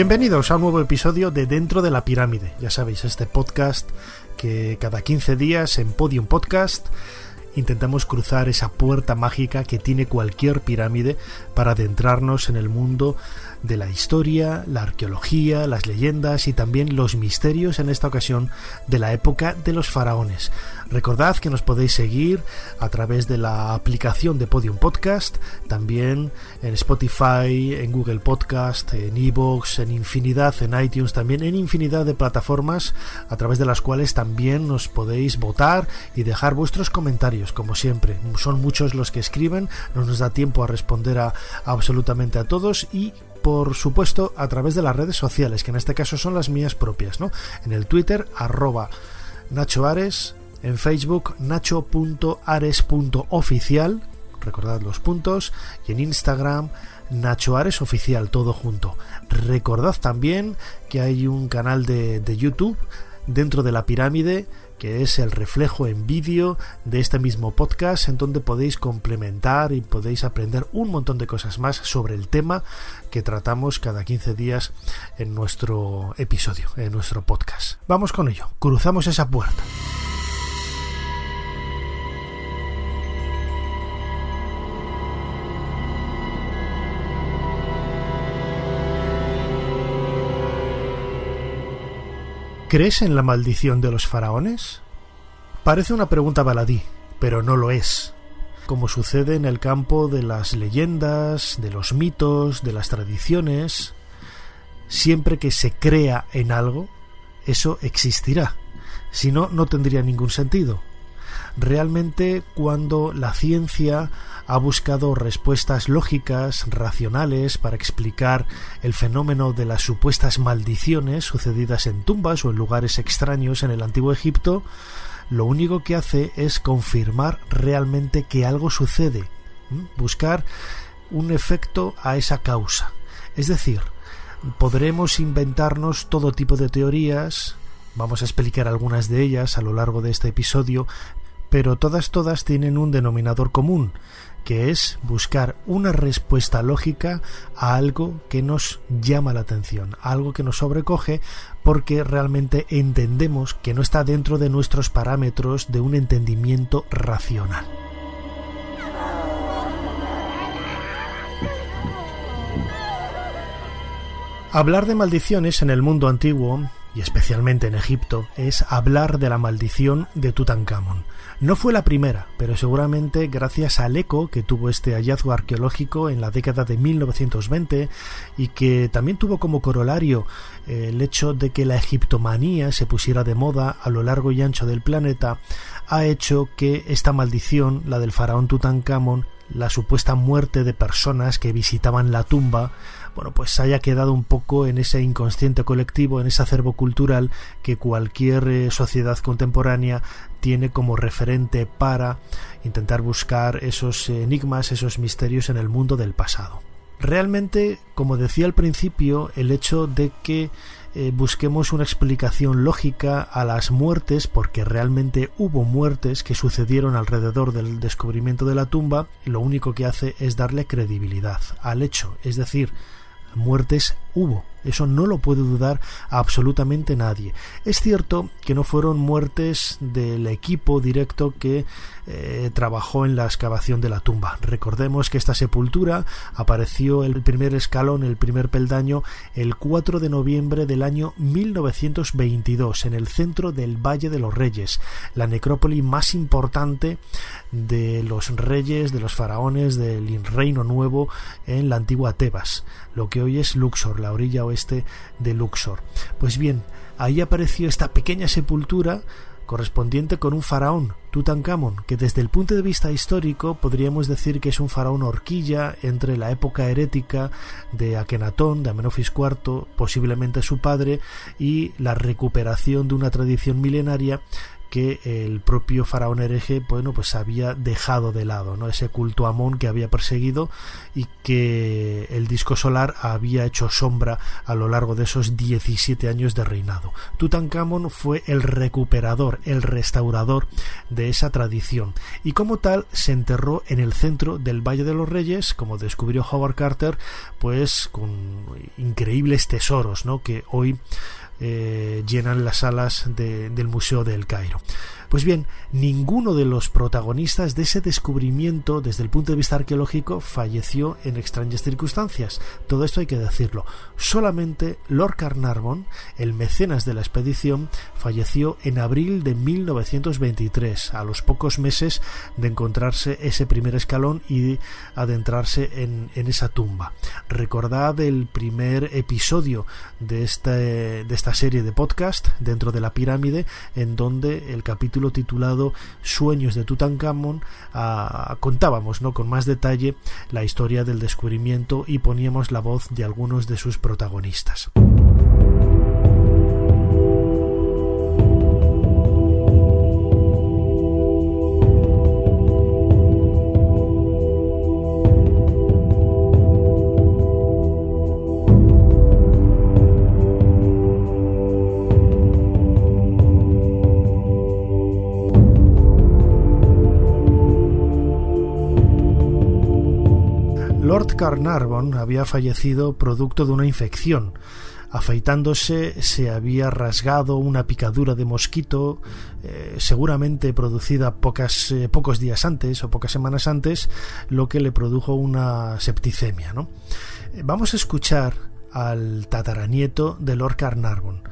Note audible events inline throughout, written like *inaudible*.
Bienvenidos a un nuevo episodio de Dentro de la Pirámide. Ya sabéis, este podcast que cada 15 días en Podium Podcast intentamos cruzar esa puerta mágica que tiene cualquier pirámide para adentrarnos en el mundo de la historia, la arqueología, las leyendas y también los misterios en esta ocasión de la época de los faraones. Recordad que nos podéis seguir a través de la aplicación de Podium Podcast, también en Spotify, en Google Podcast, en Evox, en infinidad, en iTunes, también en infinidad de plataformas a través de las cuales también nos podéis votar y dejar vuestros comentarios, como siempre. Son muchos los que escriben, no nos da tiempo a responder a, absolutamente a todos y por supuesto a través de las redes sociales, que en este caso son las mías propias, ¿no? En el Twitter, arroba Nacho Ares, en Facebook nacho.ares.oficial, recordad los puntos, y en Instagram Nacho Oficial, todo junto. Recordad también que hay un canal de, de YouTube dentro de la pirámide que es el reflejo en vídeo de este mismo podcast en donde podéis complementar y podéis aprender un montón de cosas más sobre el tema que tratamos cada 15 días en nuestro episodio, en nuestro podcast. Vamos con ello, cruzamos esa puerta. ¿Crees en la maldición de los faraones? Parece una pregunta baladí, pero no lo es. Como sucede en el campo de las leyendas, de los mitos, de las tradiciones, siempre que se crea en algo, eso existirá. Si no, no tendría ningún sentido. Realmente cuando la ciencia ha buscado respuestas lógicas, racionales, para explicar el fenómeno de las supuestas maldiciones sucedidas en tumbas o en lugares extraños en el antiguo Egipto, lo único que hace es confirmar realmente que algo sucede, buscar un efecto a esa causa. Es decir, podremos inventarnos todo tipo de teorías, vamos a explicar algunas de ellas a lo largo de este episodio, pero todas todas tienen un denominador común, que es buscar una respuesta lógica a algo que nos llama la atención, algo que nos sobrecoge porque realmente entendemos que no está dentro de nuestros parámetros de un entendimiento racional. Hablar de maldiciones en el mundo antiguo y especialmente en Egipto, es hablar de la maldición de Tutankamón. No fue la primera, pero seguramente gracias al eco que tuvo este hallazgo arqueológico en la década de 1920 y que también tuvo como corolario eh, el hecho de que la egiptomanía se pusiera de moda a lo largo y ancho del planeta, ha hecho que esta maldición, la del faraón Tutankamón, la supuesta muerte de personas que visitaban la tumba, bueno, pues haya quedado un poco en ese inconsciente colectivo, en ese acervo cultural que cualquier eh, sociedad contemporánea tiene como referente para intentar buscar esos enigmas, esos misterios en el mundo del pasado. Realmente, como decía al principio, el hecho de que eh, busquemos una explicación lógica a las muertes, porque realmente hubo muertes que sucedieron alrededor del descubrimiento de la tumba, lo único que hace es darle credibilidad al hecho, es decir, muertes hubo. Eso no lo puede dudar absolutamente nadie. Es cierto que no fueron muertes del equipo directo que eh, trabajó en la excavación de la tumba. Recordemos que esta sepultura apareció el primer escalón, el primer peldaño, el 4 de noviembre del año 1922 en el centro del Valle de los Reyes, la necrópoli más importante de los reyes, de los faraones del Reino Nuevo en la antigua Tebas, lo que hoy es Luxor, la orilla oeste de Luxor. Pues bien, ahí apareció esta pequeña sepultura correspondiente con un faraón, Tutankamón, que desde el punto de vista histórico podríamos decir que es un faraón horquilla entre la época herética de Akenatón, de Amenofis IV, posiblemente su padre, y la recuperación de una tradición milenaria que el propio faraón hereje bueno pues había dejado de lado no ese culto Amón que había perseguido y que el disco solar había hecho sombra a lo largo de esos 17 años de reinado. Tutankamón fue el recuperador el restaurador de esa tradición y como tal se enterró en el centro del Valle de los Reyes como descubrió Howard Carter pues con increíbles tesoros no que hoy eh, llenan las salas del Museo del Cairo. Pues bien, ninguno de los protagonistas de ese descubrimiento desde el punto de vista arqueológico falleció en extrañas circunstancias. Todo esto hay que decirlo. Solamente Lord Carnarvon, el mecenas de la expedición, falleció en abril de 1923, a los pocos meses de encontrarse ese primer escalón y adentrarse en, esa tumba. Recordad el primer episodio de, de esta serie de podcast dentro de la pirámide en donde el capítulo titulado Sueños de Tutankamón ah, contábamos ¿no? con más detalle la historia del descubrimiento y poníamos la voz de algunos de sus protagonistas. Lord Carnarvon había fallecido producto de una infección. Afeitándose se había rasgado una picadura de mosquito, eh, seguramente producida pocas, eh, pocos días antes o pocas semanas antes, lo que le produjo una septicemia. ¿no? Eh, vamos a escuchar al tataranieto de Lord Carnarvon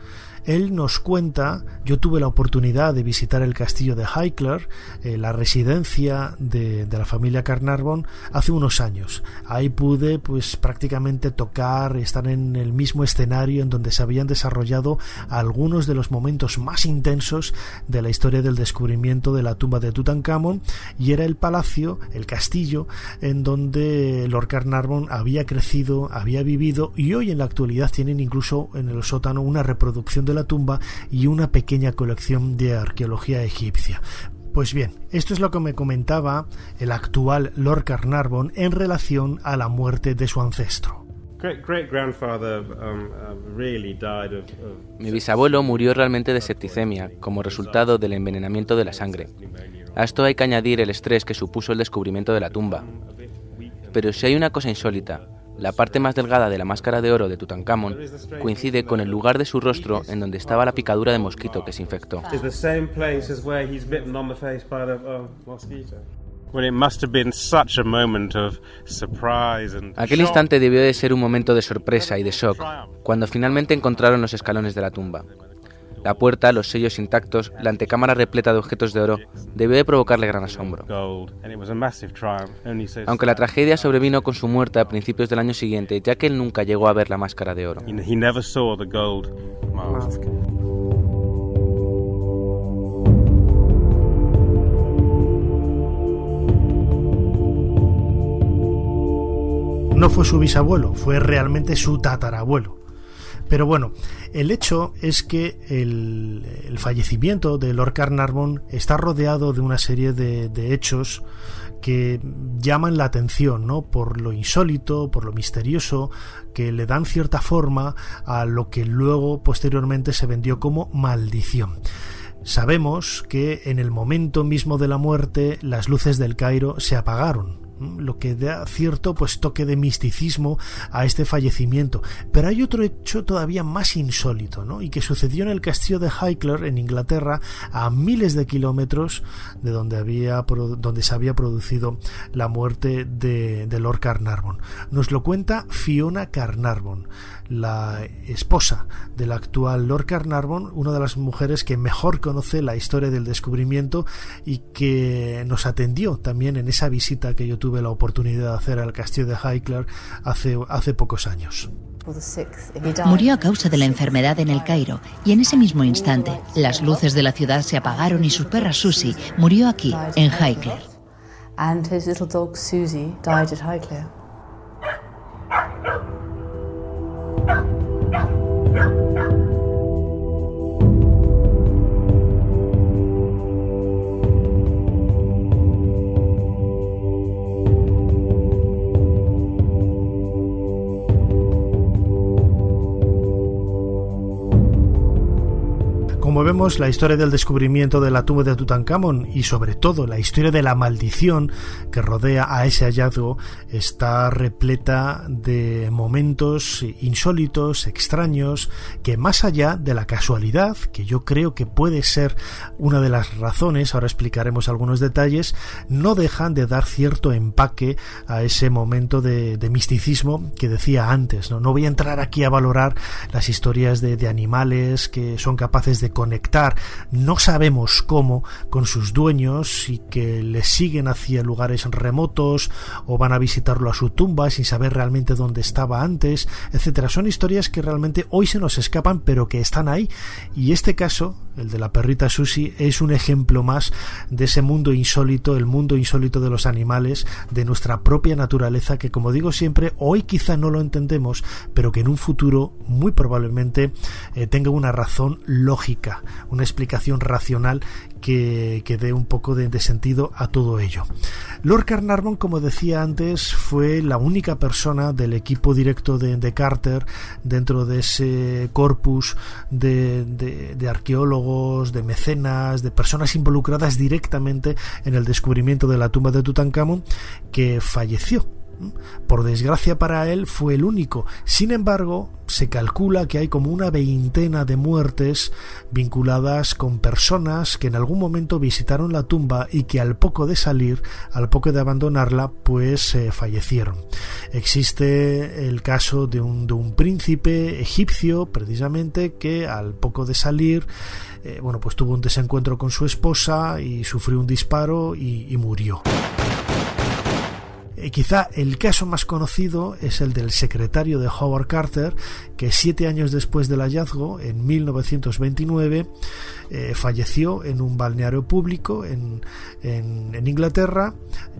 él nos cuenta, yo tuve la oportunidad de visitar el castillo de Highclere, eh, la residencia de, la familia Carnarvon, hace unos años. Ahí pude pues prácticamente tocar, estar en el mismo escenario en donde se habían desarrollado algunos de los momentos más intensos de la historia del descubrimiento de la tumba de Tutankamón y era el palacio, el castillo, en donde Lord Carnarvon había crecido, había vivido y hoy en la actualidad tienen incluso en el sótano una reproducción de la tumba y una pequeña colección de arqueología egipcia. Pues bien, esto es lo que me comentaba el actual Lord Carnarvon en relación a la muerte de su ancestro. Mi bisabuelo murió realmente de septicemia como resultado del envenenamiento de la sangre. A esto hay que añadir el estrés que supuso el descubrimiento de la tumba. Pero si hay una cosa insólita, la parte más delgada de la máscara de oro de Tutankamón coincide con el lugar de su rostro en donde estaba la picadura de mosquito que se infectó. Aquel instante debió de ser un momento de sorpresa y de shock cuando finalmente encontraron los escalones de la tumba. La puerta, los sellos intactos, la antecámara repleta de objetos de oro, debió de provocarle gran asombro. Aunque la tragedia sobrevino con su muerte a principios del año siguiente, ya que él nunca llegó a ver la máscara de oro. No fue su bisabuelo, fue realmente su tatarabuelo. Pero bueno, el hecho es que el, fallecimiento de Lord Carnarvon está rodeado de una serie de, de hechos que llaman la atención, ¿no? Por lo insólito, por lo misterioso, que le dan cierta forma a lo que luego posteriormente se vendió como maldición. Sabemos que en el momento mismo de la muerte las luces del Cairo se apagaron, lo que da cierto pues toque de misticismo a este fallecimiento. Pero hay otro hecho todavía más insólito, ¿no? Y que sucedió en el castillo de Highclere en Inglaterra a miles de kilómetros de donde había donde se había producido la muerte de, de Lord Carnarvon. Nos lo cuenta Fiona Carnarvon la esposa del actual Lord Carnarvon, una de las mujeres que mejor conoce la historia del descubrimiento y que nos atendió también en esa visita que yo tuve la oportunidad de hacer al castillo de Highclere hace, hace pocos años. Murió a causa de la enfermedad en el Cairo y en ese mismo instante las luces de la ciudad se apagaron y su perra Susie murió aquí, en Highclere. Vemos, la historia del descubrimiento de la tumba de Tutankamón y sobre todo la historia de la maldición que rodea a ese hallazgo está repleta de momentos insólitos, extraños, que más allá de la casualidad, que yo creo que puede ser una de las razones, ahora explicaremos algunos detalles, no dejan de dar cierto empaque a ese momento de, misticismo que decía antes. ¿no? no voy a entrar aquí a valorar las historias de, de animales que son capaces de conectar, no sabemos cómo, con sus dueños y que les siguen hacia lugares remotos o van a visitarlo a su tumba sin saber realmente dónde estaba antes, etcétera. Son historias que realmente hoy se nos escapan, pero que están ahí. Y este caso, el de la perrita Susi, es un ejemplo más de ese mundo insólito, el mundo insólito de los animales, de nuestra propia naturaleza, que como digo siempre, hoy quizá no lo entendemos, pero que en un futuro muy probablemente eh, tenga una razón lógica una explicación racional que, dé un poco de, sentido a todo ello. Lord Carnarvon, como decía antes, fue la única persona del equipo directo de, Carter dentro de ese corpus de, de, arqueólogos, de mecenas, de personas involucradas directamente en el descubrimiento de la tumba de Tutankamón, que falleció por desgracia para él fue el único. Sin embargo, se calcula que hay como una veintena de muertes vinculadas con personas que en algún momento visitaron la tumba y que al poco de salir, al poco de abandonarla, pues eh, fallecieron. Existe el caso de un, príncipe egipcio, precisamente, que al poco de salir, eh, bueno, pues tuvo un desencuentro con su esposa y sufrió un disparo y murió. Eh, quizá el caso más conocido es el del secretario de Howard Carter, que siete años después del hallazgo, en 1929, eh, falleció en un balneario público en, Inglaterra,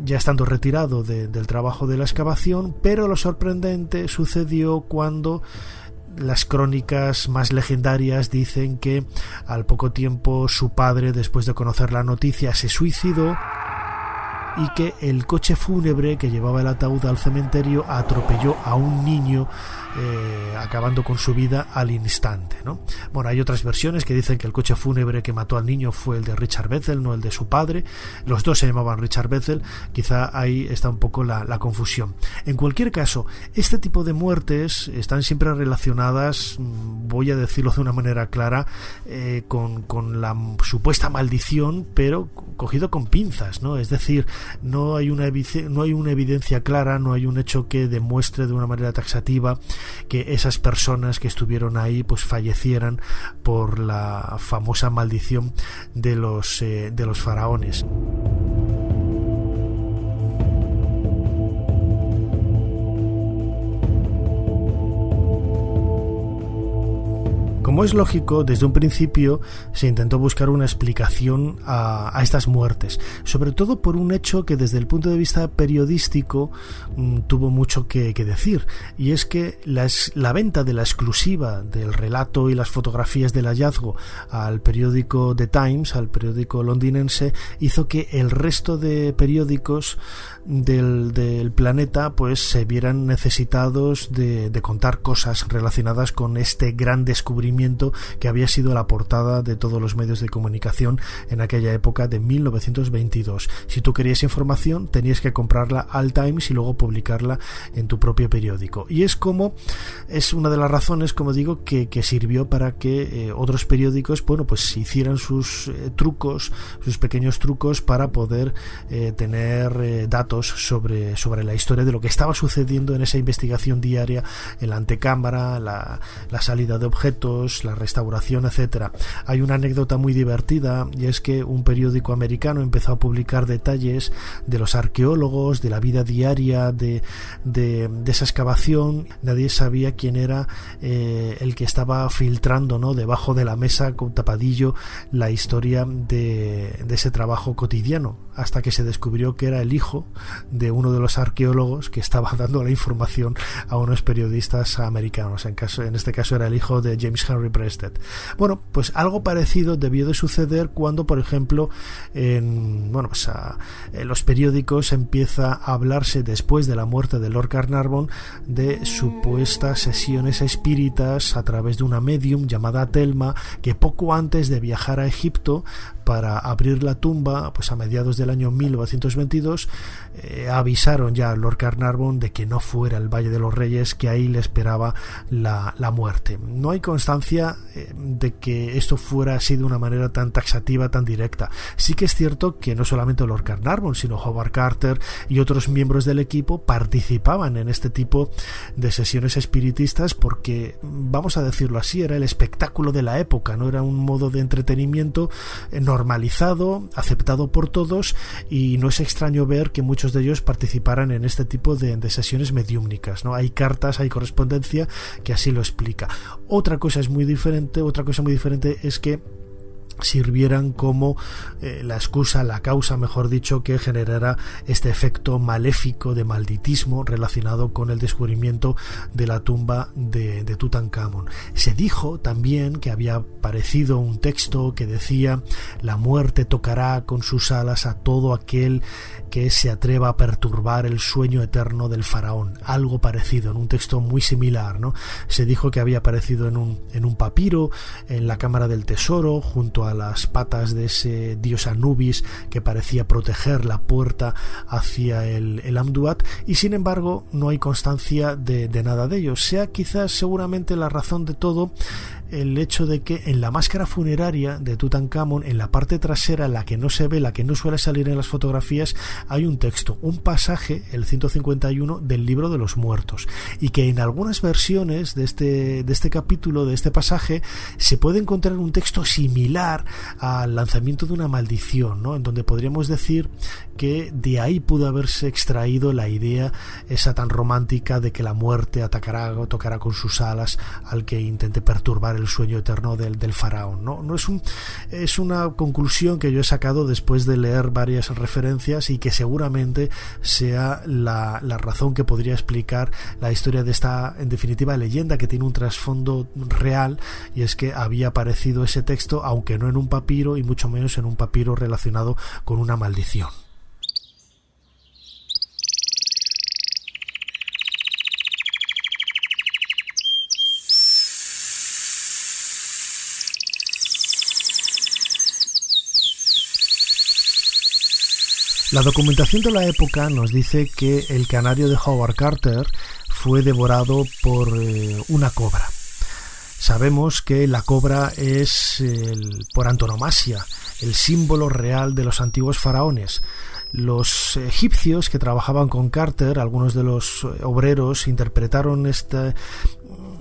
ya estando retirado del trabajo de la excavación, pero lo sorprendente sucedió cuando las crónicas más legendarias dicen que al poco tiempo su padre, después de conocer la noticia, se suicidó y que el coche fúnebre que llevaba el ataúd al cementerio atropelló a un niño eh, acabando con su vida al instante. ¿no? Bueno, hay otras versiones que dicen que el coche fúnebre que mató al niño fue el de Richard Bethel, no el de su padre. Los dos se llamaban Richard Bethel, quizá ahí está un poco la, confusión. En cualquier caso, este tipo de muertes están siempre relacionadas, mm, voy a decirlo de una manera clara, eh, con, con la supuesta maldición, pero cogido con pinzas, ¿no? Es decir, no hay una no hay una evidencia clara, no hay un hecho que demuestre de una manera taxativa que esas personas que estuvieron ahí pues fallecieran por la famosa maldición de los eh, de los faraones. Como es lógico, desde un principio se intentó buscar una explicación a, estas muertes, sobre todo por un hecho que desde el punto de vista periodístico mm, tuvo mucho que, decir, y es que la venta de la exclusiva del relato y las fotografías del hallazgo al periódico The Times, al periódico londinense, hizo que el resto de periódicos del, planeta pues se vieran necesitados de, contar cosas relacionadas con este gran descubrimiento que había sido la portada de todos los medios de comunicación en aquella época de 1922. Si tú querías información tenías que comprarla al Times y luego publicarla en tu propio periódico. Y es como es una de las razones, como digo, que, sirvió para que eh, otros periódicos, bueno, pues hicieran sus eh, trucos, sus pequeños trucos para poder eh, tener datos sobre, sobre la historia de lo que estaba sucediendo en esa investigación diaria en la antecámara, la, salida de objetos, la restauración, etcétera. Hay una anécdota muy divertida y es que un periódico americano empezó a publicar detalles de los arqueólogos, de la vida diaria de, de, esa excavación. Nadie sabía quién era eh, el que estaba filtrando ¿no? debajo de la mesa con tapadillo la historia de ese trabajo cotidiano, hasta que se descubrió que era el hijo de uno de los arqueólogos que estaba *laughs* dando la información a unos periodistas americanos. En, este caso era el hijo de James Henry Prested. Bueno, pues algo parecido debió de suceder cuando, por ejemplo, en, bueno, pues en los periódicos empieza a hablarse después de la muerte de Lord Carnarvon de supuestas sesiones espíritas a través de una medium llamada Telma que poco antes de viajar a Egipto para abrir la tumba, pues a mediados del año 1922, eh, avisaron ya a Lord Carnarvon de que no fuera el Valle de los Reyes, que ahí le esperaba la, muerte. No hay constancia eh, de que esto fuera así de una manera tan taxativa, tan directa. Sí que es cierto que no solamente Lord Carnarvon, sino Howard Carter y otros miembros del equipo participaban en este tipo de sesiones espiritistas porque, vamos a decirlo así, era el espectáculo de la época, no era un modo de entretenimiento normal normalizado, aceptado por todos y no es extraño ver que muchos de ellos participaran en este tipo de, sesiones mediúmnicas. ¿no? Hay cartas, hay correspondencia que así lo explica. Otra cosa es muy diferente, otra cosa muy diferente es que sirvieran como eh, la excusa, la causa, mejor dicho, que generara este efecto maléfico de malditismo relacionado con el descubrimiento de la tumba de, de Tutankamón. Se dijo también que había aparecido un texto que decía la muerte tocará con sus alas a todo aquel que se atreva a perturbar el sueño eterno del faraón. Algo parecido, en un texto muy similar, ¿no? Se dijo que había aparecido en un, en un papiro, en la cámara del tesoro, junto a las patas de ese dios Anubis que parecía proteger la puerta hacia el, el Amduat, y sin embargo no hay constancia de, de nada de ello. Sea quizás seguramente la razón de todo el hecho de que en la máscara funeraria de Tutankamón, en la parte trasera, la que no se ve, la que no suele salir en las fotografías, hay un texto, un pasaje, el 151 del libro de los muertos, y que en algunas versiones de este, de este capítulo, de este pasaje, se puede encontrar un texto similar al lanzamiento de una maldición, ¿no? en donde podríamos decir que de ahí pudo haberse extraído la idea esa tan romántica de que la muerte atacará o tocará con sus alas al que intente perturbar el sueño eterno del, faraón. ¿no? No es, un, es una conclusión que yo he sacado después de leer varias referencias y que seguramente sea la, la razón que podría explicar la historia de esta, en definitiva, leyenda que tiene un trasfondo real y es que había aparecido ese texto, aunque no en un papiro y mucho menos en un papiro relacionado con una maldición. La documentación de la época nos dice que el canario de Howard Carter fue devorado por eh, una cobra. Sabemos que la cobra es, por antonomasia, el símbolo real de los antiguos faraones. Los egipcios que trabajaban con Carter, algunos de los obreros, interpretaron este,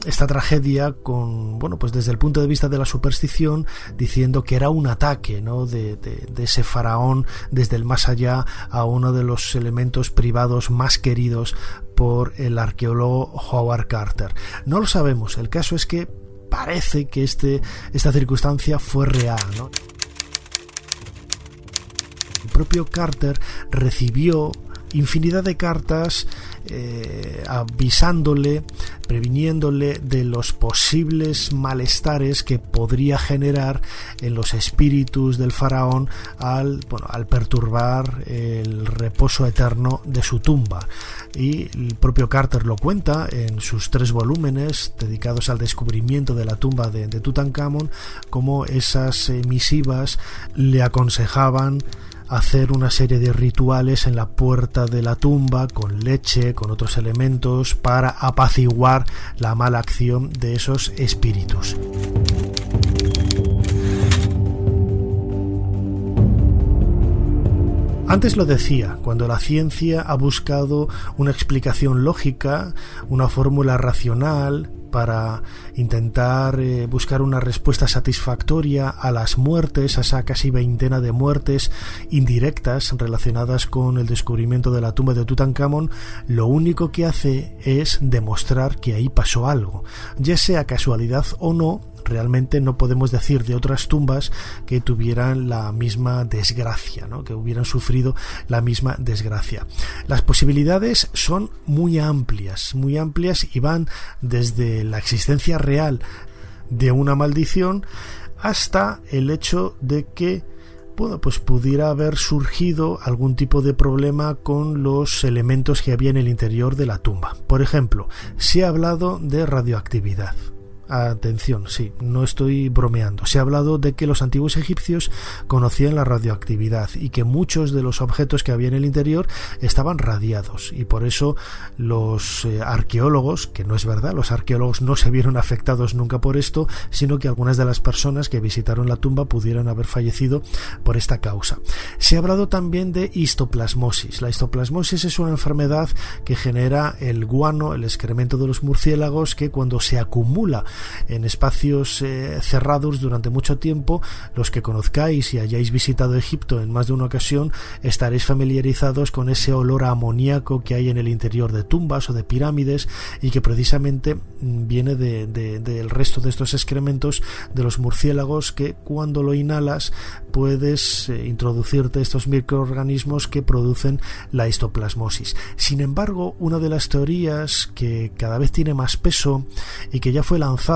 esta tragedia con bueno pues desde el punto de vista de la superstición diciendo que era un ataque ¿no? de, de, ese faraón desde el más allá a uno de los elementos privados más queridos por el arqueólogo Howard Carter no lo sabemos el caso es que parece que este, esta circunstancia fue real ¿no? el propio Carter recibió infinidad de cartas eh, avisándole, previniéndole de los posibles malestares que podría generar en los espíritus del faraón al, bueno, al perturbar el reposo eterno de su tumba. Y el propio Carter lo cuenta en sus tres volúmenes dedicados al descubrimiento de la tumba de, de Tutankamón, como esas misivas le aconsejaban hacer una serie de rituales en la puerta de la tumba con leche, con otros elementos, para apaciguar la mala acción de esos espíritus. Antes lo decía, cuando la ciencia ha buscado una explicación lógica, una fórmula racional, para intentar eh, buscar una respuesta satisfactoria a las muertes, a esa casi veintena de muertes indirectas relacionadas con el descubrimiento de la tumba de Tutankamón, lo único que hace es demostrar que ahí pasó algo, ya sea casualidad o no, realmente no podemos decir de otras tumbas que tuvieran la misma desgracia, ¿no? que hubieran sufrido la misma desgracia. Las posibilidades son muy amplias, muy amplias y van desde la existencia real de una maldición hasta el hecho de que bueno, pues pudiera haber surgido algún tipo de problema con los elementos que había en el interior de la tumba. Por ejemplo, se ha hablado de radioactividad. Atención, sí, no estoy bromeando. Se ha hablado de que los antiguos egipcios conocían la radioactividad y que muchos de los objetos que había en el interior estaban radiados y por eso los eh, arqueólogos, que no es verdad, los arqueólogos no se vieron afectados nunca por esto, sino que algunas de las personas que visitaron la tumba pudieron haber fallecido por esta causa. Se ha hablado también de histoplasmosis. La histoplasmosis es una enfermedad que genera el guano, el excremento de los murciélagos, que cuando se acumula en espacios eh, cerrados durante mucho tiempo. Los que conozcáis y hayáis visitado Egipto en más de una ocasión estaréis familiarizados con ese olor amoníaco que hay en el interior de tumbas o de pirámides y que precisamente mm, viene del resto de estos excrementos de los murciélagos que cuando lo inhalas puedes eh, introducirte estos microorganismos que producen la histoplasmosis. Sin embargo, una de las teorías que cada vez tiene más peso y que ya fue lanzada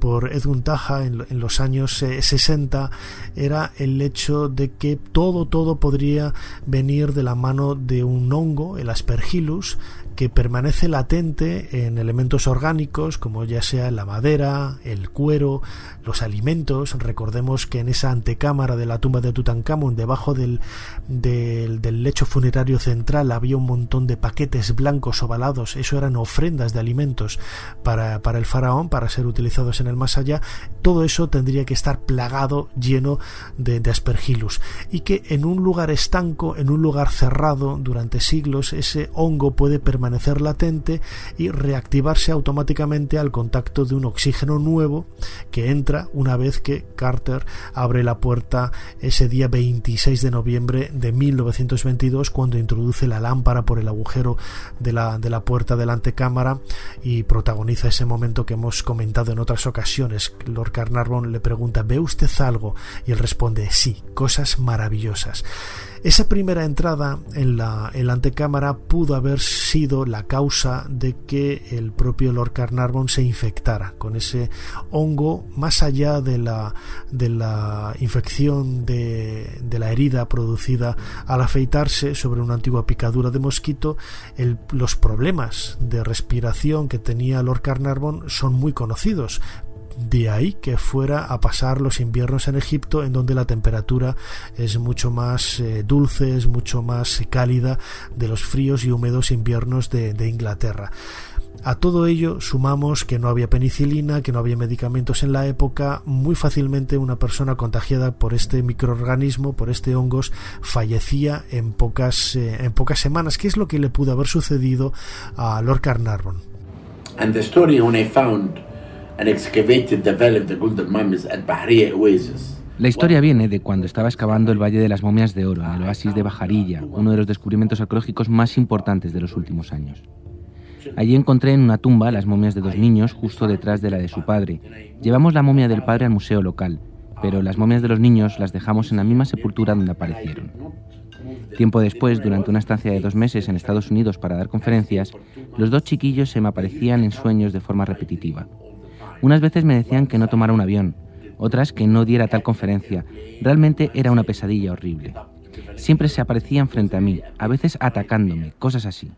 por Edwin Taja en, los años 60 eh, era el hecho de que todo, todo podría venir de la mano de un hongo, el Aspergillus, que permanece latente en elementos orgánicos como ya sea la madera, el cuero, los alimentos. Recordemos que en esa antecámara de la tumba de Tutankamón, debajo del, del, lecho funerario central, había un montón de paquetes blancos ovalados. Eso eran ofrendas de alimentos para, para el faraón, para ser utilizados en el más allá. Todo eso tendría que estar plagado, lleno de, de. Y que en un lugar estanco, en un lugar cerrado durante siglos, ese hongo puede permanecer latente y reactivarse automáticamente al contacto de un oxígeno nuevo que entra una vez que Carter abre la puerta ese día 26 de noviembre de 1922 cuando introduce la lámpara por el agujero de la, de la puerta de la antecámara y protagoniza ese momento que hemos comentado en otras ocasiones. Lord Carnarvon le pregunta ¿ve usted algo? y él responde sí, cosas maravillosas. Esa primera entrada en la, en la antecámara pudo haber sido la causa de que el propio Lord Carnarvon se infectara con ese hongo más allá de la, de la infección de, de la herida producida al afeitarse sobre una antigua picadura de mosquito, los problemas de respiración que tenía Lord Carnarvon son muy conocidos de ahí que fuera a pasar los inviernos en Egipto, en donde la temperatura es mucho más eh, dulce, es mucho más cálida de los fríos y húmedos inviernos de, Inglaterra. A todo ello sumamos que no había penicilina, que no había medicamentos en la época, muy fácilmente una persona contagiada por este microorganismo, por este hongos, fallecía en pocas, eh, en pocas semanas, que es lo que le pudo haber sucedido a Lord Carnarvon. La historia viene de cuando estaba excavando el Valle de las Momias de Oro, en el oasis de Bajarilla, uno de los descubrimientos arqueológicos más importantes de los últimos años. Allí encontré en una tumba las momias de dos niños justo detrás de la de su padre. Llevamos la momia del padre al museo local, pero las momias de los niños las dejamos en la misma sepultura donde aparecieron. Tiempo después, durante una estancia de dos meses en Estados Unidos para dar conferencias, los dos chiquillos se me aparecían en sueños de forma repetitiva. Unas veces me decían que no tomara un avión, otras que no diera tal conferencia. Realmente era una pesadilla horrible. Siempre se aparecían frente a mí, a veces atacándome, cosas así.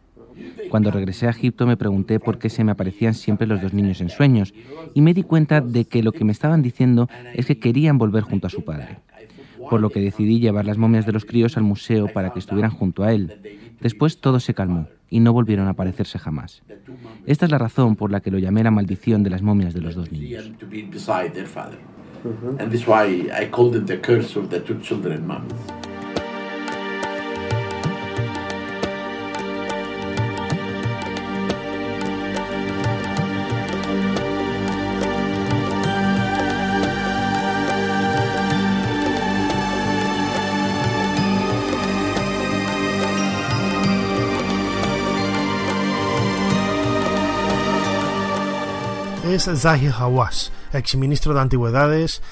Cuando regresé a Egipto me pregunté por qué se me aparecían siempre los dos niños en sueños y me di cuenta de que lo que me estaban diciendo es que querían volver junto a su padre. Por lo que decidí llevar las momias de los críos al museo para que estuvieran junto a él. Después todo se calmó y no volvieron a aparecerse jamás. Esta es la razón por la que lo llamé la maldición de las momias de los dos niños. Es Zahir Hawass, exministro de Antigüedades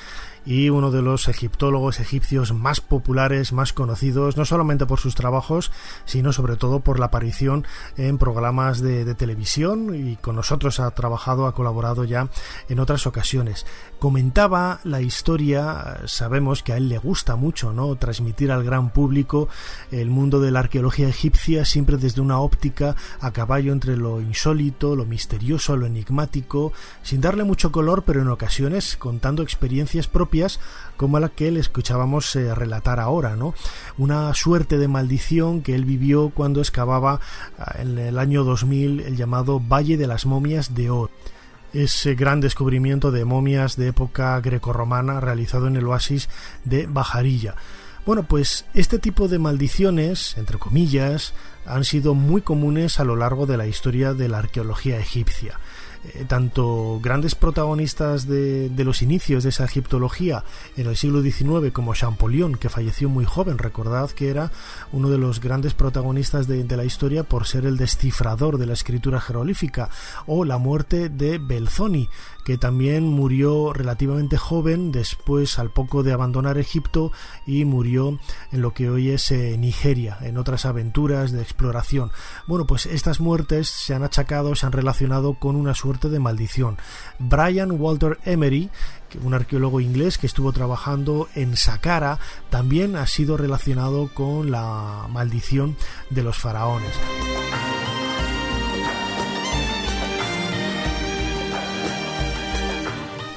y uno de los egiptólogos egipcios más populares, más conocidos, no solamente por sus trabajos, sino sobre todo por la aparición en programas de, televisión y con nosotros ha trabajado, ha colaborado ya en otras ocasiones. Comentaba la historia, sabemos que a él le gusta mucho, ¿no? Transmitir al gran público el mundo de la arqueología egipcia siempre desde una óptica a caballo entre lo insólito, lo misterioso, lo enigmático, sin darle mucho color, pero en ocasiones contando experiencias propias como la que le escuchábamos eh, relatar ahora, ¿no? Una suerte de maldición que él vivió cuando excavaba ah, en el año 2000 el llamado Valle de las Momias de Or ese gran descubrimiento de momias de época grecorromana realizado en el oasis de Bajarilla. Bueno, pues este tipo de maldiciones, entre comillas, han sido muy comunes a lo largo de la historia de la arqueología egipcia. Eh, tanto grandes protagonistas de, los inicios de esa egiptología en el siglo XIX como Champollion, que falleció muy joven, recordad que era uno de los grandes protagonistas de, la historia por ser el descifrador de la escritura jeroglífica, o la muerte de Belzoni, que también murió relativamente joven después al poco de abandonar Egipto y murió en lo que hoy es eh, Nigeria, en otras aventuras de exploración. Bueno, pues estas muertes se han achacado, se han relacionado con una suerte de maldición. Brian Walter Emery, un arqueólogo inglés que estuvo trabajando en Saqqara, también ha sido relacionado con la maldición de los faraones.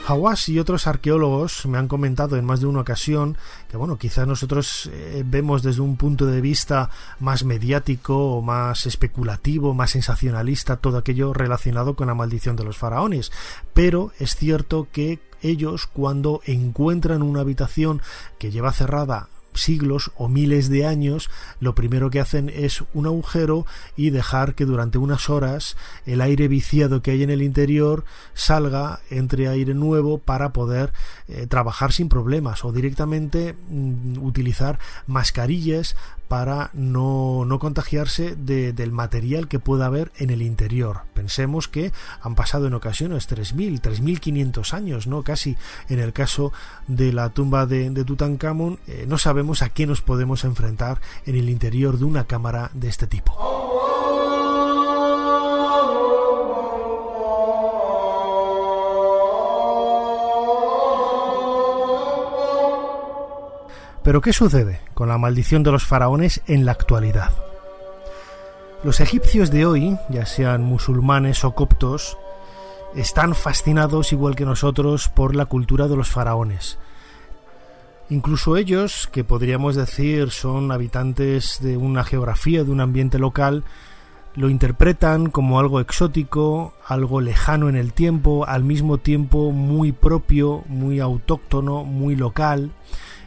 Hawass y otros arqueólogos me han comentado en más de una ocasión que, bueno, quizás nosotros eh, vemos desde un punto de vista más mediático o más especulativo, más sensacionalista todo aquello relacionado con la maldición de los faraones, pero es cierto que ellos cuando encuentran una habitación que lleva cerrada siglos o miles de años, lo primero que hacen es un agujero y dejar que durante unas horas el aire viciado que hay en el interior salga, entre aire nuevo para poder eh, trabajar sin problemas o directamente mm, utilizar mascarillas para no, no contagiarse de, del material que pueda haber en el interior. Pensemos que han pasado en ocasiones 3.000, 3.500 años, ¿no? Casi en el caso de la tumba de, Tutankamón, eh, no sabemos a qué nos podemos enfrentar en el interior de una cámara de este tipo. Pero ¿qué sucede con la maldición de los faraones en la actualidad? Los egipcios de hoy, ya sean musulmanes o coptos, están fascinados igual que nosotros por la cultura de los faraones. Incluso ellos, que podríamos decir son habitantes de una geografía, de un ambiente local, lo interpretan como algo exótico, algo lejano en el tiempo, al mismo tiempo muy propio, muy autóctono, muy local.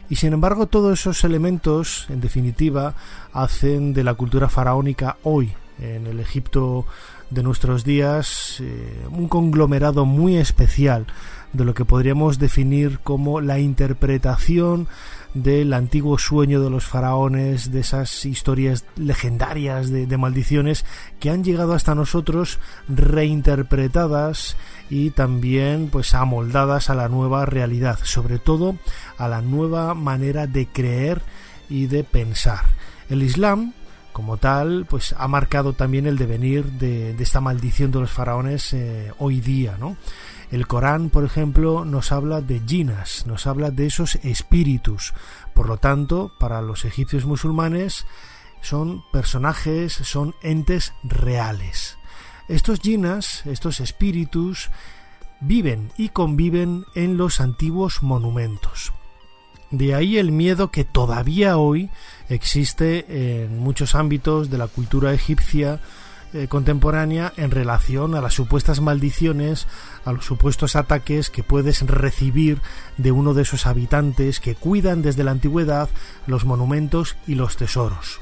Y sin embargo todos esos elementos, en definitiva, hacen de la cultura faraónica hoy, en el Egipto de nuestros días, eh, un conglomerado muy especial de lo que podríamos definir como la interpretación del antiguo sueño de los faraones, de esas historias legendarias de, maldiciones que han llegado hasta nosotros reinterpretadas y también pues amoldadas a la nueva realidad, sobre todo a la nueva manera de creer y de pensar. El Islam como tal, pues ha marcado también el devenir de, esta maldición de los faraones eh, hoy día, ¿no? El Corán, por ejemplo, nos habla de jinas, nos habla de esos espíritus. Por lo tanto, para los egipcios musulmanes son personajes, son entes reales. Estos jinas, estos espíritus, viven y conviven en los antiguos monumentos. De ahí el miedo que todavía hoy existe en muchos ámbitos de la cultura egipcia eh, contemporánea en relación a las supuestas maldiciones, a los supuestos ataques que puedes recibir de uno de esos habitantes que cuidan desde la antigüedad los monumentos y los tesoros.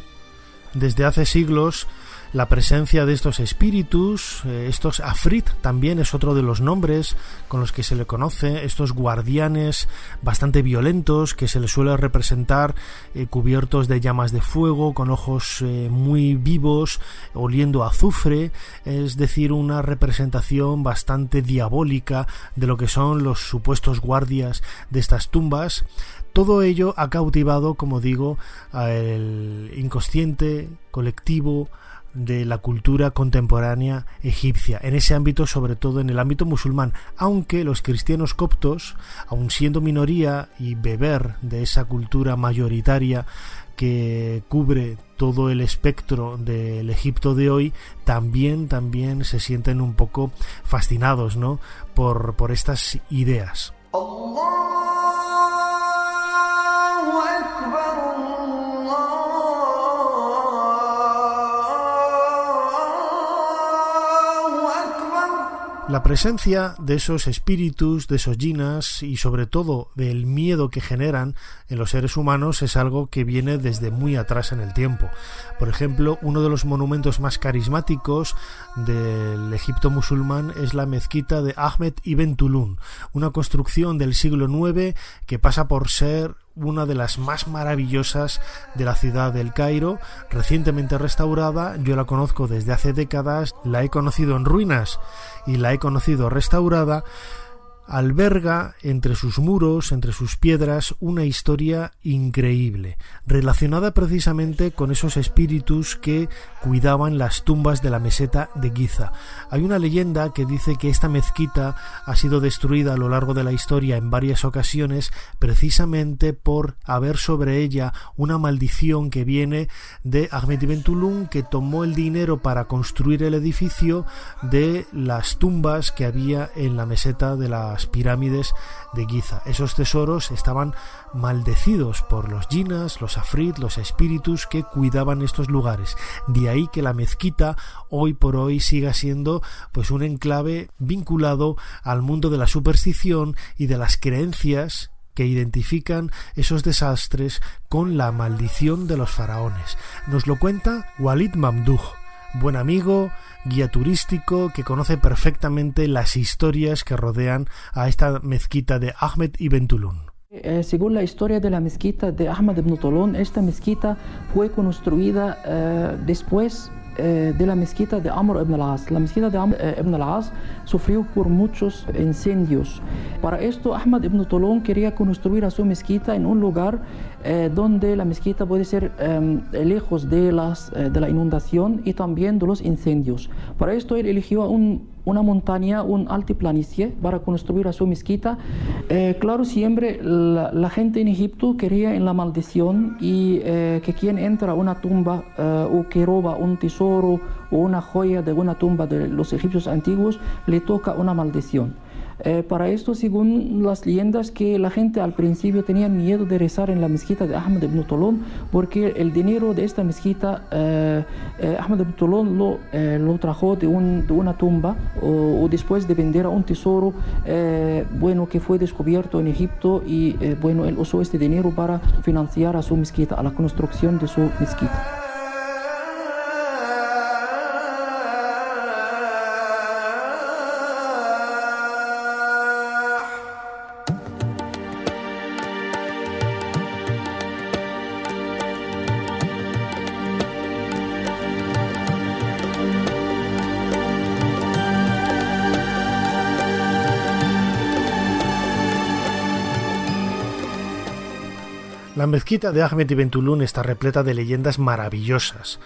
Desde hace siglos la presencia de estos espíritus, eh, estos afrit también es otro de los nombres con los que se le conoce, estos guardianes bastante violentos que se les suele representar eh, cubiertos de llamas de fuego, con ojos eh, muy vivos, oliendo azufre, es decir, una representación bastante diabólica de lo que son los supuestos guardias de estas tumbas. Todo ello ha cautivado, como digo, al inconsciente colectivo, de la cultura contemporánea egipcia, en ese ámbito, sobre todo en el ámbito musulmán, aunque los cristianos coptos, aun siendo minoría y beber de esa cultura mayoritaria que cubre todo el espectro del Egipto de hoy, también, también se sienten un poco fascinados, ¿no? por, por estas ideas. La presencia de esos espíritus, de esos jinas y sobre todo del miedo que generan en los seres humanos es algo que viene desde muy atrás en el tiempo. Por ejemplo, uno de los monumentos más carismáticos del Egipto musulmán es la mezquita de Ahmed ibn Tulun, una construcción del siglo IX que pasa por ser una de las más maravillosas de la ciudad del Cairo, recientemente restaurada, yo la conozco desde hace décadas, la he conocido en ruinas y la he conocido restaurada, alberga entre sus muros, entre sus piedras, una historia increíble, relacionada precisamente con esos espíritus que cuidaban las tumbas de la meseta de Giza. Hay una leyenda que dice que esta mezquita ha sido destruida a lo largo de la historia en varias ocasiones precisamente por haber sobre ella una maldición que viene de Ahmed Ibn Tulum que tomó el dinero para construir el edificio de las tumbas que había en la meseta de la pirámides de Giza. Esos tesoros estaban maldecidos por los jinas, los afrit, los espíritus que cuidaban estos lugares. De ahí que la mezquita hoy por hoy siga siendo pues un enclave vinculado al mundo de la superstición y de las creencias que identifican esos desastres con la maldición de los faraones. Nos lo cuenta Walid Mamdouh, buen amigo, guía turístico que conoce perfectamente las historias que rodean a esta mezquita de Ahmed ibn Tulun. Eh, según la historia de la mezquita de Ahmed ibn Tulun, esta mezquita fue construida eh, después de la mezquita de Amr ibn al-As. La mezquita de Amr ibn al-As sufrió por muchos incendios. Para esto, Ahmad ibn Tulun quería construir a su mezquita en un lugar donde la mezquita puede ser lejos de, las, de la inundación y también de los incendios. Para esto, él eligió un una montaña, un altiplanicie para construir a su mezquita. Eh, claro, siempre la, gente en Egipto quería en la maldición y eh, que quien entra a una tumba eh, o que roba un tesoro o una joya de una tumba de los egipcios antiguos, le toca una maldición. Eh, para esto, según las leyendas, que la gente al principio tenía miedo de rezar en la mezquita de Ahmed ibn Tolón, porque el dinero de esta mezquita, eh, eh, Ahmed ibn Tolón lo, lo trajo de, un, de, una tumba o, después de vender a un tesoro, bueno, que fue descubierto en Egipto y, bueno, él usó este dinero para financiar a su mezquita, a la construcción de su mezquita. La mezquita de Ahmed Ibn Tulun está repleta de leyendas maravillosas.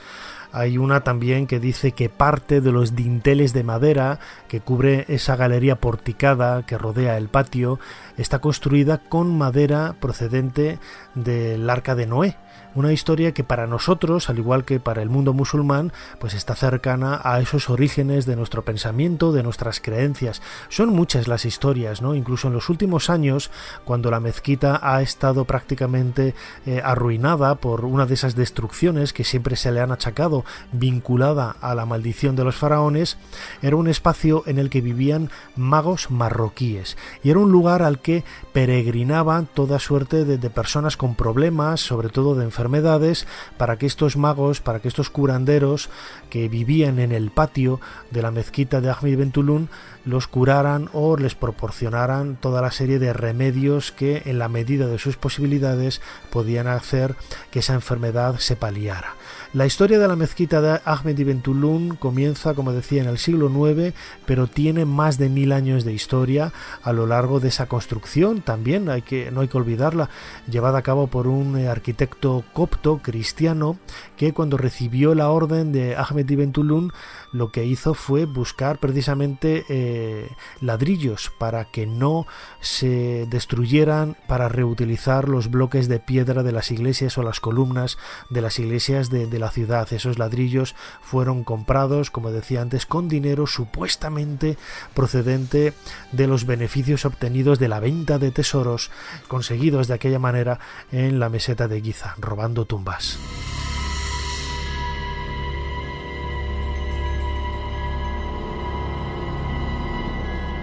Hay una también que dice que parte de los dinteles de madera que cubre esa galería porticada que rodea el patio está construida con madera procedente del arca de Noé, una historia que para nosotros, al igual que para el mundo musulmán, pues está cercana a esos orígenes de nuestro pensamiento, de nuestras creencias. Son muchas las historias, ¿no? Incluso en los últimos años, cuando la mezquita ha estado prácticamente eh, arruinada por una de esas destrucciones que siempre se le han achacado vinculada a la maldición de los faraones, era un espacio en el que vivían magos marroquíes y era un lugar al que peregrinaban toda suerte de, personas con problemas, sobre todo de de enfermedades para que estos magos, para que estos curanderos que vivían en el patio de la mezquita de Ahmed Bentulun los curaran o les proporcionaran toda la serie de remedios que en la medida de sus posibilidades podían hacer que esa enfermedad se paliara. La historia de la mezquita de Ahmed Ibn Tulun comienza, como decía, en el siglo IX, pero tiene más de mil años de historia a lo largo de esa construcción. También hay que, no hay que olvidarla, llevada a cabo por un eh, arquitecto copto cristiano que cuando recibió la orden de Ahmed Ibn Tulun lo que hizo fue buscar precisamente eh, ladrillos para que no se destruyeran, para reutilizar los bloques de piedra de las iglesias o las columnas de las iglesias de, la ciudad. Esos ladrillos fueron comprados, como decía antes, con dinero supuestamente procedente de los beneficios obtenidos de la venta de tesoros conseguidos de aquella manera en la meseta de Giza, robando tumbas.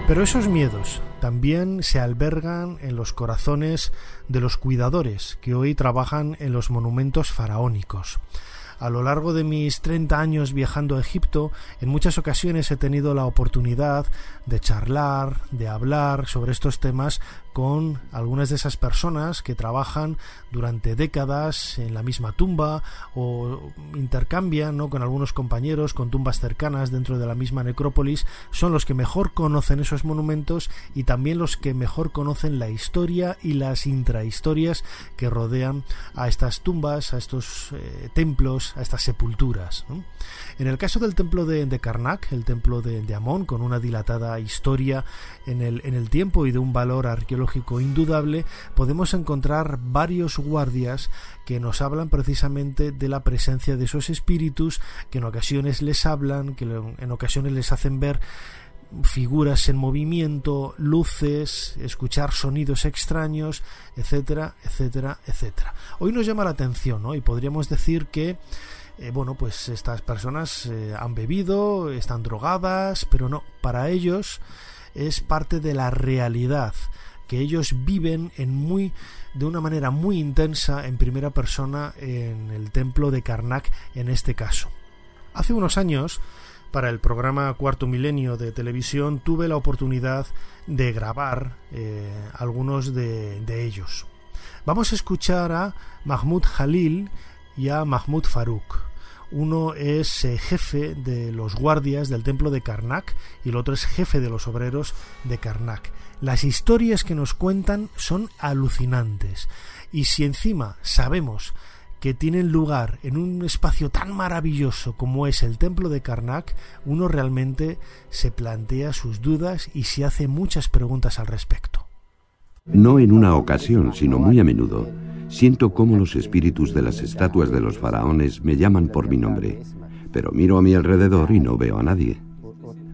Pero esos miedos también se albergan en los corazones de los cuidadores que hoy trabajan en los monumentos faraónicos. A lo largo de mis 30 años viajando a Egipto, en muchas ocasiones he tenido la oportunidad de charlar, de hablar sobre estos temas con algunas de esas personas que trabajan durante décadas en la misma tumba o intercambian ¿no? con algunos compañeros con tumbas cercanas dentro de la misma necrópolis, son los que mejor conocen esos monumentos y también los que mejor conocen la historia y las intrahistorias que rodean a estas tumbas, a estos eh, templos, a estas sepulturas. En el caso del templo de, Karnak, el templo de, de, Amón, con una dilatada historia en el, en el tiempo y de un valor arqueológico indudable, podemos encontrar varios guardias que nos hablan precisamente de la presencia de esos espíritus que en ocasiones les hablan, que en ocasiones les hacen ver figuras en movimiento, luces, escuchar sonidos extraños, etcétera, etcétera, etcétera. Hoy nos llama la atención, ¿no? Y podríamos decir que eh, bueno, pues estas personas eh, han bebido, están drogadas, pero no, para ellos es parte de la realidad que ellos viven en muy de una manera muy intensa en primera persona en el templo de Karnak en este caso. Hace unos años para el programa Cuarto Milenio de televisión tuve la oportunidad de grabar eh, algunos de, ellos. Vamos a escuchar a Mahmoud Khalil y a Mahmoud Farouk. Uno es eh, jefe de los guardias del templo de Karnak y el otro es jefe de los obreros de Karnak. Las historias que nos cuentan son alucinantes y si encima sabemos que tienen lugar en un espacio tan maravilloso como es el templo de Karnak, uno realmente se plantea sus dudas y se hace muchas preguntas al respecto. No en una ocasión, sino muy a menudo Siento cómo los espíritus de las estatuas de los faraones me llaman por mi nombre, pero miro a mi alrededor y no veo a nadie.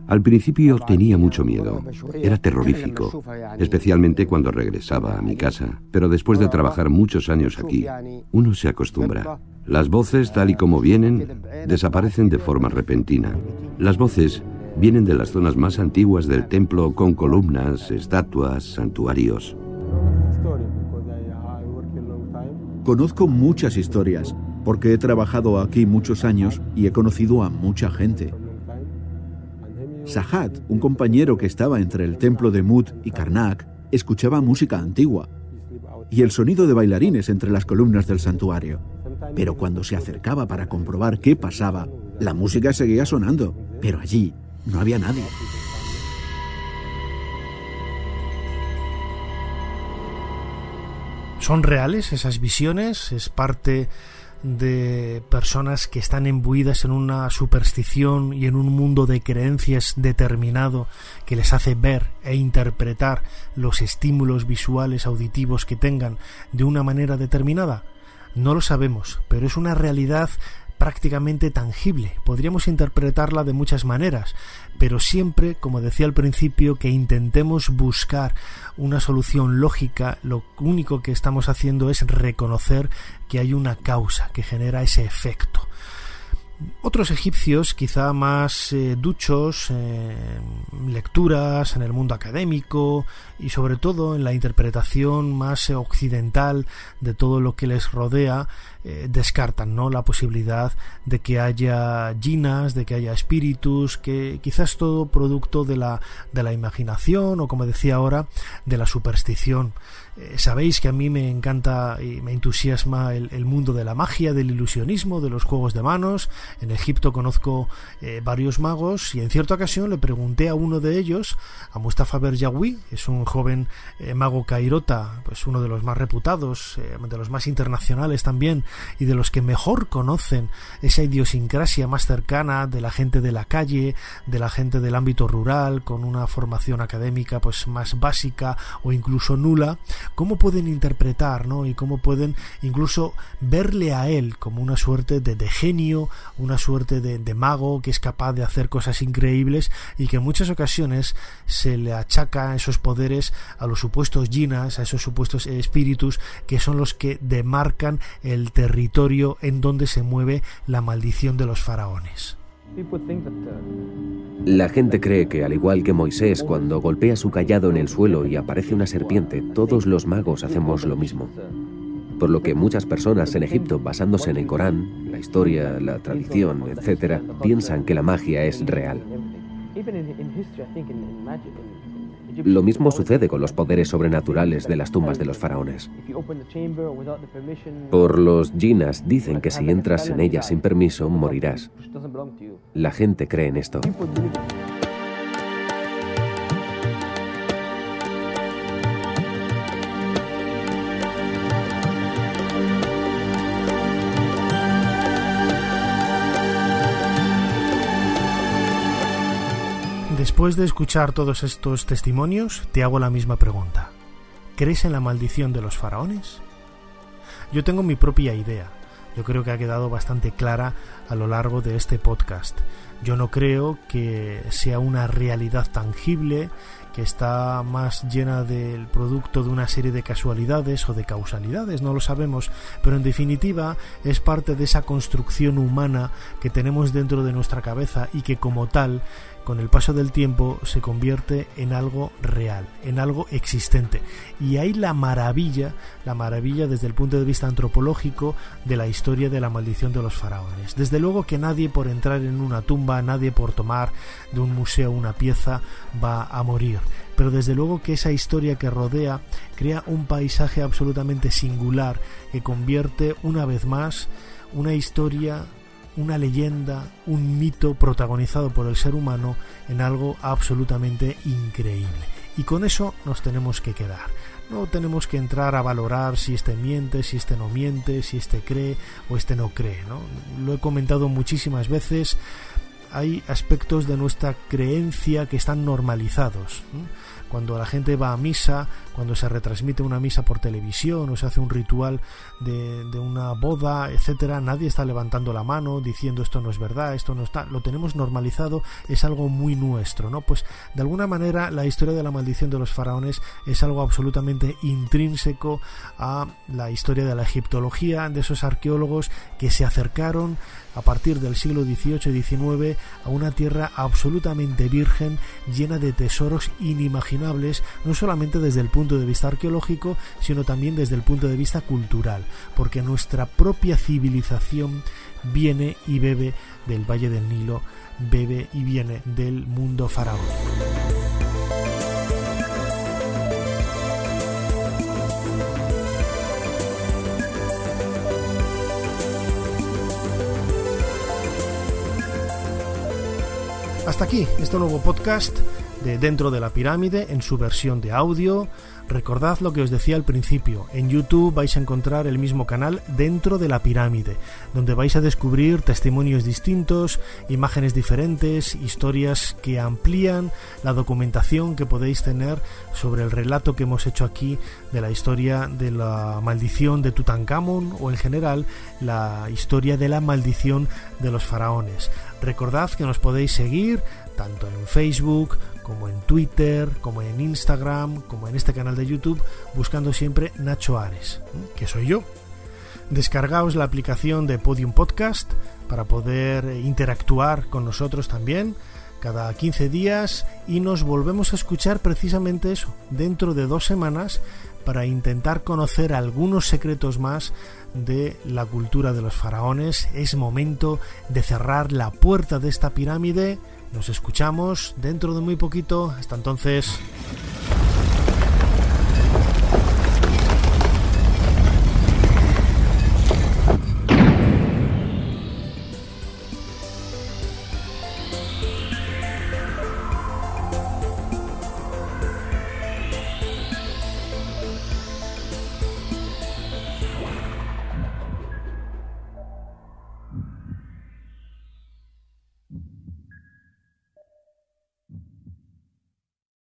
Al principio tenía mucho miedo, era terrorífico, especialmente cuando regresaba a mi casa, pero después de trabajar muchos años aquí, uno se acostumbra. Las voces, tal y como vienen, desaparecen de forma repentina. Las voces vienen de las zonas más antiguas del templo con columnas, estatuas, santuarios. Conozco muchas historias, porque he trabajado aquí muchos años y he conocido a mucha gente. Sahat, un compañero que estaba entre el templo de Mut y Karnak, escuchaba música antigua y el sonido de bailarines entre las columnas del santuario. Pero cuando se acercaba para comprobar qué pasaba, la música seguía sonando, pero allí no había nadie. ¿Son reales esas visiones? ¿Es parte de personas que están embuidas en una superstición y en un mundo de creencias determinado que les hace ver e interpretar los estímulos visuales auditivos que tengan de una manera determinada? No lo sabemos, pero es una realidad prácticamente tangible. Podríamos interpretarla de muchas maneras, pero siempre, como decía al principio, que intentemos buscar una solución lógica, lo único que estamos haciendo es reconocer que hay una causa que genera ese efecto. Otros egipcios, quizá más eh, duchos en lecturas, en el mundo académico y sobre todo en la interpretación más occidental de todo lo que les rodea, eh, descartan ¿no? la posibilidad de que haya ginas, de que haya espíritus, que quizás todo producto de la, de la imaginación o como decía ahora, de la superstición. Eh, sabéis que a mí me encanta y me entusiasma el, mundo de la magia, del ilusionismo, de los juegos de manos. En Egipto conozco eh, varios magos y en cierta ocasión le pregunté a uno de ellos, a Mustafa Berjawi, es un joven eh, mago cairota, pues uno de los más reputados, de los más internacionales también y de los que mejor conocen esa idiosincrasia más cercana de la gente de la calle, de la gente del ámbito rural, con una formación académica pues más básica o incluso nula cómo pueden interpretar, ¿no? Y cómo pueden incluso verle a él como una suerte de, genio, una suerte de, mago que es capaz de hacer cosas increíbles y que en muchas ocasiones se le achaca esos poderes a los supuestos jinas, a esos supuestos espíritus que son los que demarcan el territorio en donde se mueve la maldición de los faraones. La gente cree que, al igual que Moisés, cuando golpea su callado en el suelo y aparece una serpiente, todos los magos hacemos lo mismo. Por lo que muchas personas en Egipto, basándose en el Corán, la historia, la tradición, etc., piensan que la magia es real. Lo mismo sucede con los poderes sobrenaturales de las tumbas de los faraones. Por los jinas dicen que si entras en ellas sin permiso morirás. La gente cree en esto. Después de escuchar todos estos testimonios, te hago la misma pregunta. ¿Crees en la maldición de los faraones? Yo tengo mi propia idea. Yo creo que ha quedado bastante clara a lo largo de este podcast. Yo no creo que sea una realidad tangible, que está más llena del producto de una serie de casualidades o de causalidades, no lo sabemos, pero en definitiva es parte de esa construcción humana que tenemos dentro de nuestra cabeza y que como tal con el paso del tiempo se convierte en algo real, en algo existente. Y hay la maravilla, la maravilla desde el punto de vista antropológico de la historia de la maldición de los faraones. Desde luego que nadie por entrar en una tumba, nadie por tomar de un museo una pieza va a morir. Pero desde luego que esa historia que rodea crea un paisaje absolutamente singular que convierte una vez más una historia una leyenda, un mito protagonizado por el ser humano en algo absolutamente increíble. Y con eso nos tenemos que quedar. No tenemos que entrar a valorar si este miente, si este no miente, si este cree o este no cree. ¿no? Lo he comentado muchísimas veces. Hay aspectos de nuestra creencia que están normalizados cuando la gente va a misa, cuando se retransmite una misa por televisión o se hace un ritual de, una boda, etcétera, nadie está levantando la mano diciendo esto no es verdad, esto no está, lo tenemos normalizado, es algo muy nuestro, ¿no? Pues de alguna manera la historia de la maldición de los faraones es algo absolutamente intrínseco a la historia de la egiptología, de esos arqueólogos que se acercaron a partir del siglo XVIII y XIX a una tierra absolutamente virgen, llena de tesoros inimaginables, no solamente desde el punto de vista arqueológico, sino también desde el punto de vista cultural, porque nuestra propia civilización viene y bebe del Valle del Nilo, bebe y viene del mundo faraónico. Hasta aquí este nuevo podcast de Dentro de la Pirámide en su versión de audio. Recordad lo que os decía al principio, en YouTube vais a encontrar el mismo canal Dentro de la Pirámide, donde vais a descubrir testimonios distintos, imágenes diferentes, historias que amplían la documentación que podéis tener sobre el relato que hemos hecho aquí de la historia de la maldición de Tutankamón o en general la historia de la maldición de los faraones. Recordad que nos podéis seguir tanto en Facebook como en Twitter, como en Instagram, como en este canal de YouTube, buscando siempre Nacho Ares, que soy yo. Descargaos la aplicación de Podium Podcast para poder interactuar con nosotros también cada 15 días y nos volvemos a escuchar precisamente eso, dentro de dos semanas para intentar conocer algunos secretos más de la cultura de los faraones. Es momento de cerrar la puerta de esta pirámide. Nos escuchamos dentro de muy poquito. Hasta entonces.